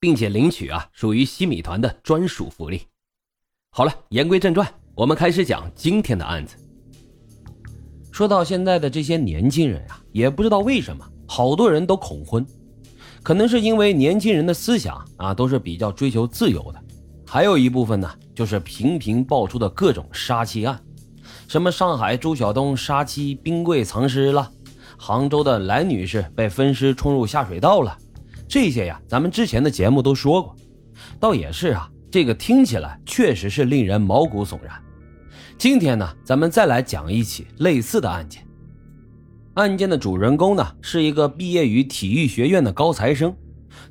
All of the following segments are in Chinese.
并且领取啊，属于西米团的专属福利。好了，言归正传，我们开始讲今天的案子。说到现在的这些年轻人啊，也不知道为什么，好多人都恐婚，可能是因为年轻人的思想啊，都是比较追求自由的。还有一部分呢，就是频频爆出的各种杀妻案，什么上海朱晓东杀妻冰柜藏尸了，杭州的蓝女士被分尸冲入下水道了。这些呀，咱们之前的节目都说过，倒也是啊，这个听起来确实是令人毛骨悚然。今天呢，咱们再来讲一起类似的案件。案件的主人公呢，是一个毕业于体育学院的高材生，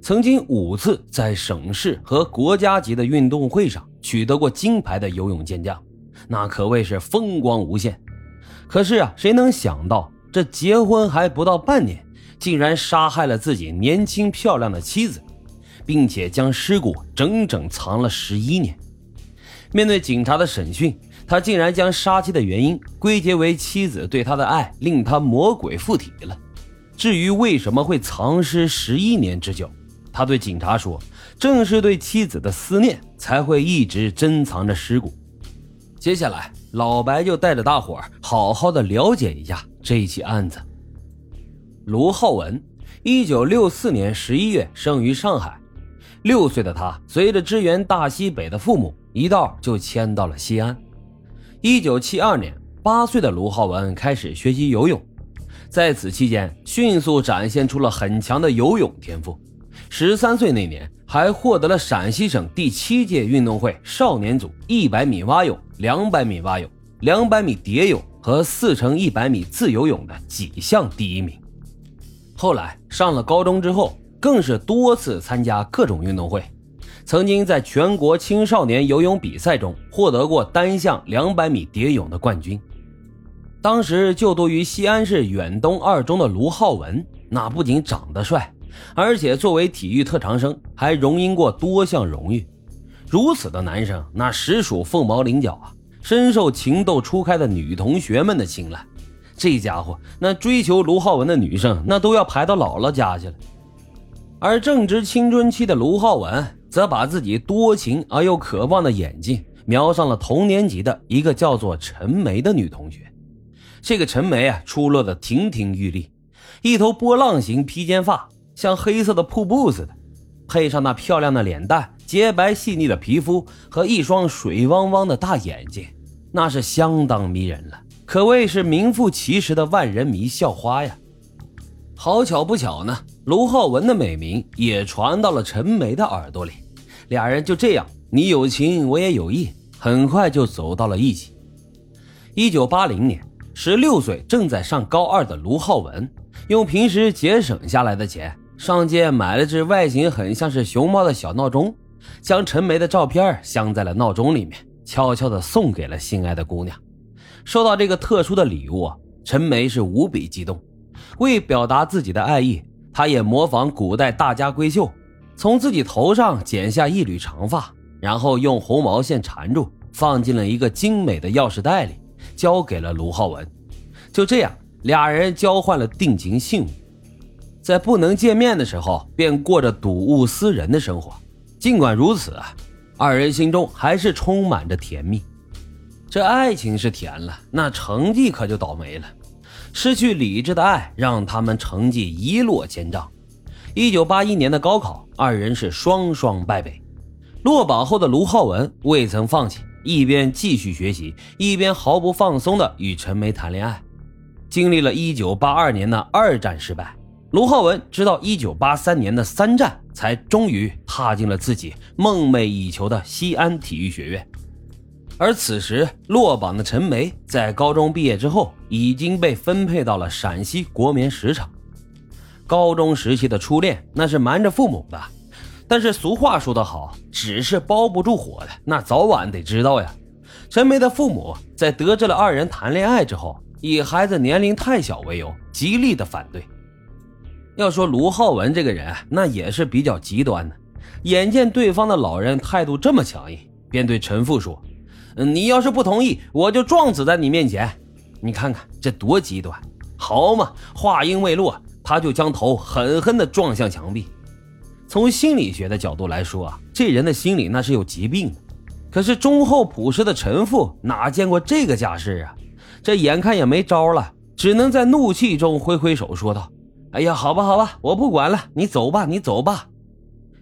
曾经五次在省市和国家级的运动会上取得过金牌的游泳健将，那可谓是风光无限。可是啊，谁能想到这结婚还不到半年？竟然杀害了自己年轻漂亮的妻子，并且将尸骨整整藏了十一年。面对警察的审讯，他竟然将杀妻的原因归结为妻子对他的爱令他魔鬼附体了。至于为什么会藏尸十一年之久，他对警察说：“正是对妻子的思念，才会一直珍藏着尸骨。”接下来，老白就带着大伙儿好好的了解一下这一起案子。卢浩文，一九六四年十一月生于上海。六岁的他随着支援大西北的父母，一道就迁到了西安。一九七二年，八岁的卢浩文开始学习游泳，在此期间迅速展现出了很强的游泳天赋。十三岁那年，还获得了陕西省第七届运动会少年组一百米蛙泳、两百米蛙泳、两百米蝶泳和四乘一百米自由泳的几项第一名。后来上了高中之后，更是多次参加各种运动会，曾经在全国青少年游泳比赛中获得过单项两百米蝶泳的冠军。当时就读于西安市远东二中的卢浩文，那不仅长得帅，而且作为体育特长生，还荣膺过多项荣誉。如此的男生，那实属凤毛麟角啊，深受情窦初开的女同学们的青睐。这家伙，那追求卢浩文的女生，那都要排到姥姥家去了。而正值青春期的卢浩文，则把自己多情而又渴望的眼睛瞄上了同年级的一个叫做陈梅的女同学。这个陈梅啊，出落的亭亭玉立，一头波浪形披肩发，像黑色的瀑布似的，配上那漂亮的脸蛋、洁白细腻的皮肤和一双水汪汪的大眼睛，那是相当迷人了。可谓是名副其实的万人迷校花呀！好巧不巧呢，卢浩文的美名也传到了陈梅的耳朵里，俩人就这样你有情我也有意，很快就走到了一起。一九八零年，十六岁正在上高二的卢浩文，用平时节省下来的钱，上街买了只外形很像是熊猫的小闹钟，将陈梅的照片镶在了闹钟里面，悄悄地送给了心爱的姑娘。收到这个特殊的礼物啊，陈梅是无比激动。为表达自己的爱意，她也模仿古代大家闺秀，从自己头上剪下一缕长发，然后用红毛线缠住，放进了一个精美的钥匙袋里，交给了卢浩文。就这样，俩人交换了定情信物，在不能见面的时候，便过着睹物思人的生活。尽管如此，二人心中还是充满着甜蜜。这爱情是甜了，那成绩可就倒霉了。失去理智的爱让他们成绩一落千丈。一九八一年的高考，二人是双双败北。落榜后的卢浩文未曾放弃，一边继续学习，一边毫不放松地与陈梅谈恋爱。经历了一九八二年的二战失败，卢浩文直到一九八三年的三战，才终于踏进了自己梦寐以求的西安体育学院。而此时落榜的陈梅在高中毕业之后，已经被分配到了陕西国棉石厂。高中时期的初恋，那是瞒着父母的。但是俗话说得好，纸是包不住火的，那早晚得知道呀。陈梅的父母在得知了二人谈恋爱之后，以孩子年龄太小为由，极力的反对。要说卢浩文这个人，那也是比较极端的。眼见对方的老人态度这么强硬，便对陈父说：“你要是不同意，我就撞死在你面前。你看看这多极端！”好嘛，话音未落，他就将头狠狠地撞向墙壁。从心理学的角度来说啊，这人的心里那是有疾病的。可是忠厚朴实的陈父哪见过这个架势啊？这眼看也没招了，只能在怒气中挥挥手说道：“哎呀，好吧，好吧，我不管了，你走吧，你走吧。”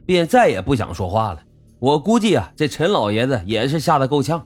便再也不想说话了。我估计啊，这陈老爷子也是吓得够呛。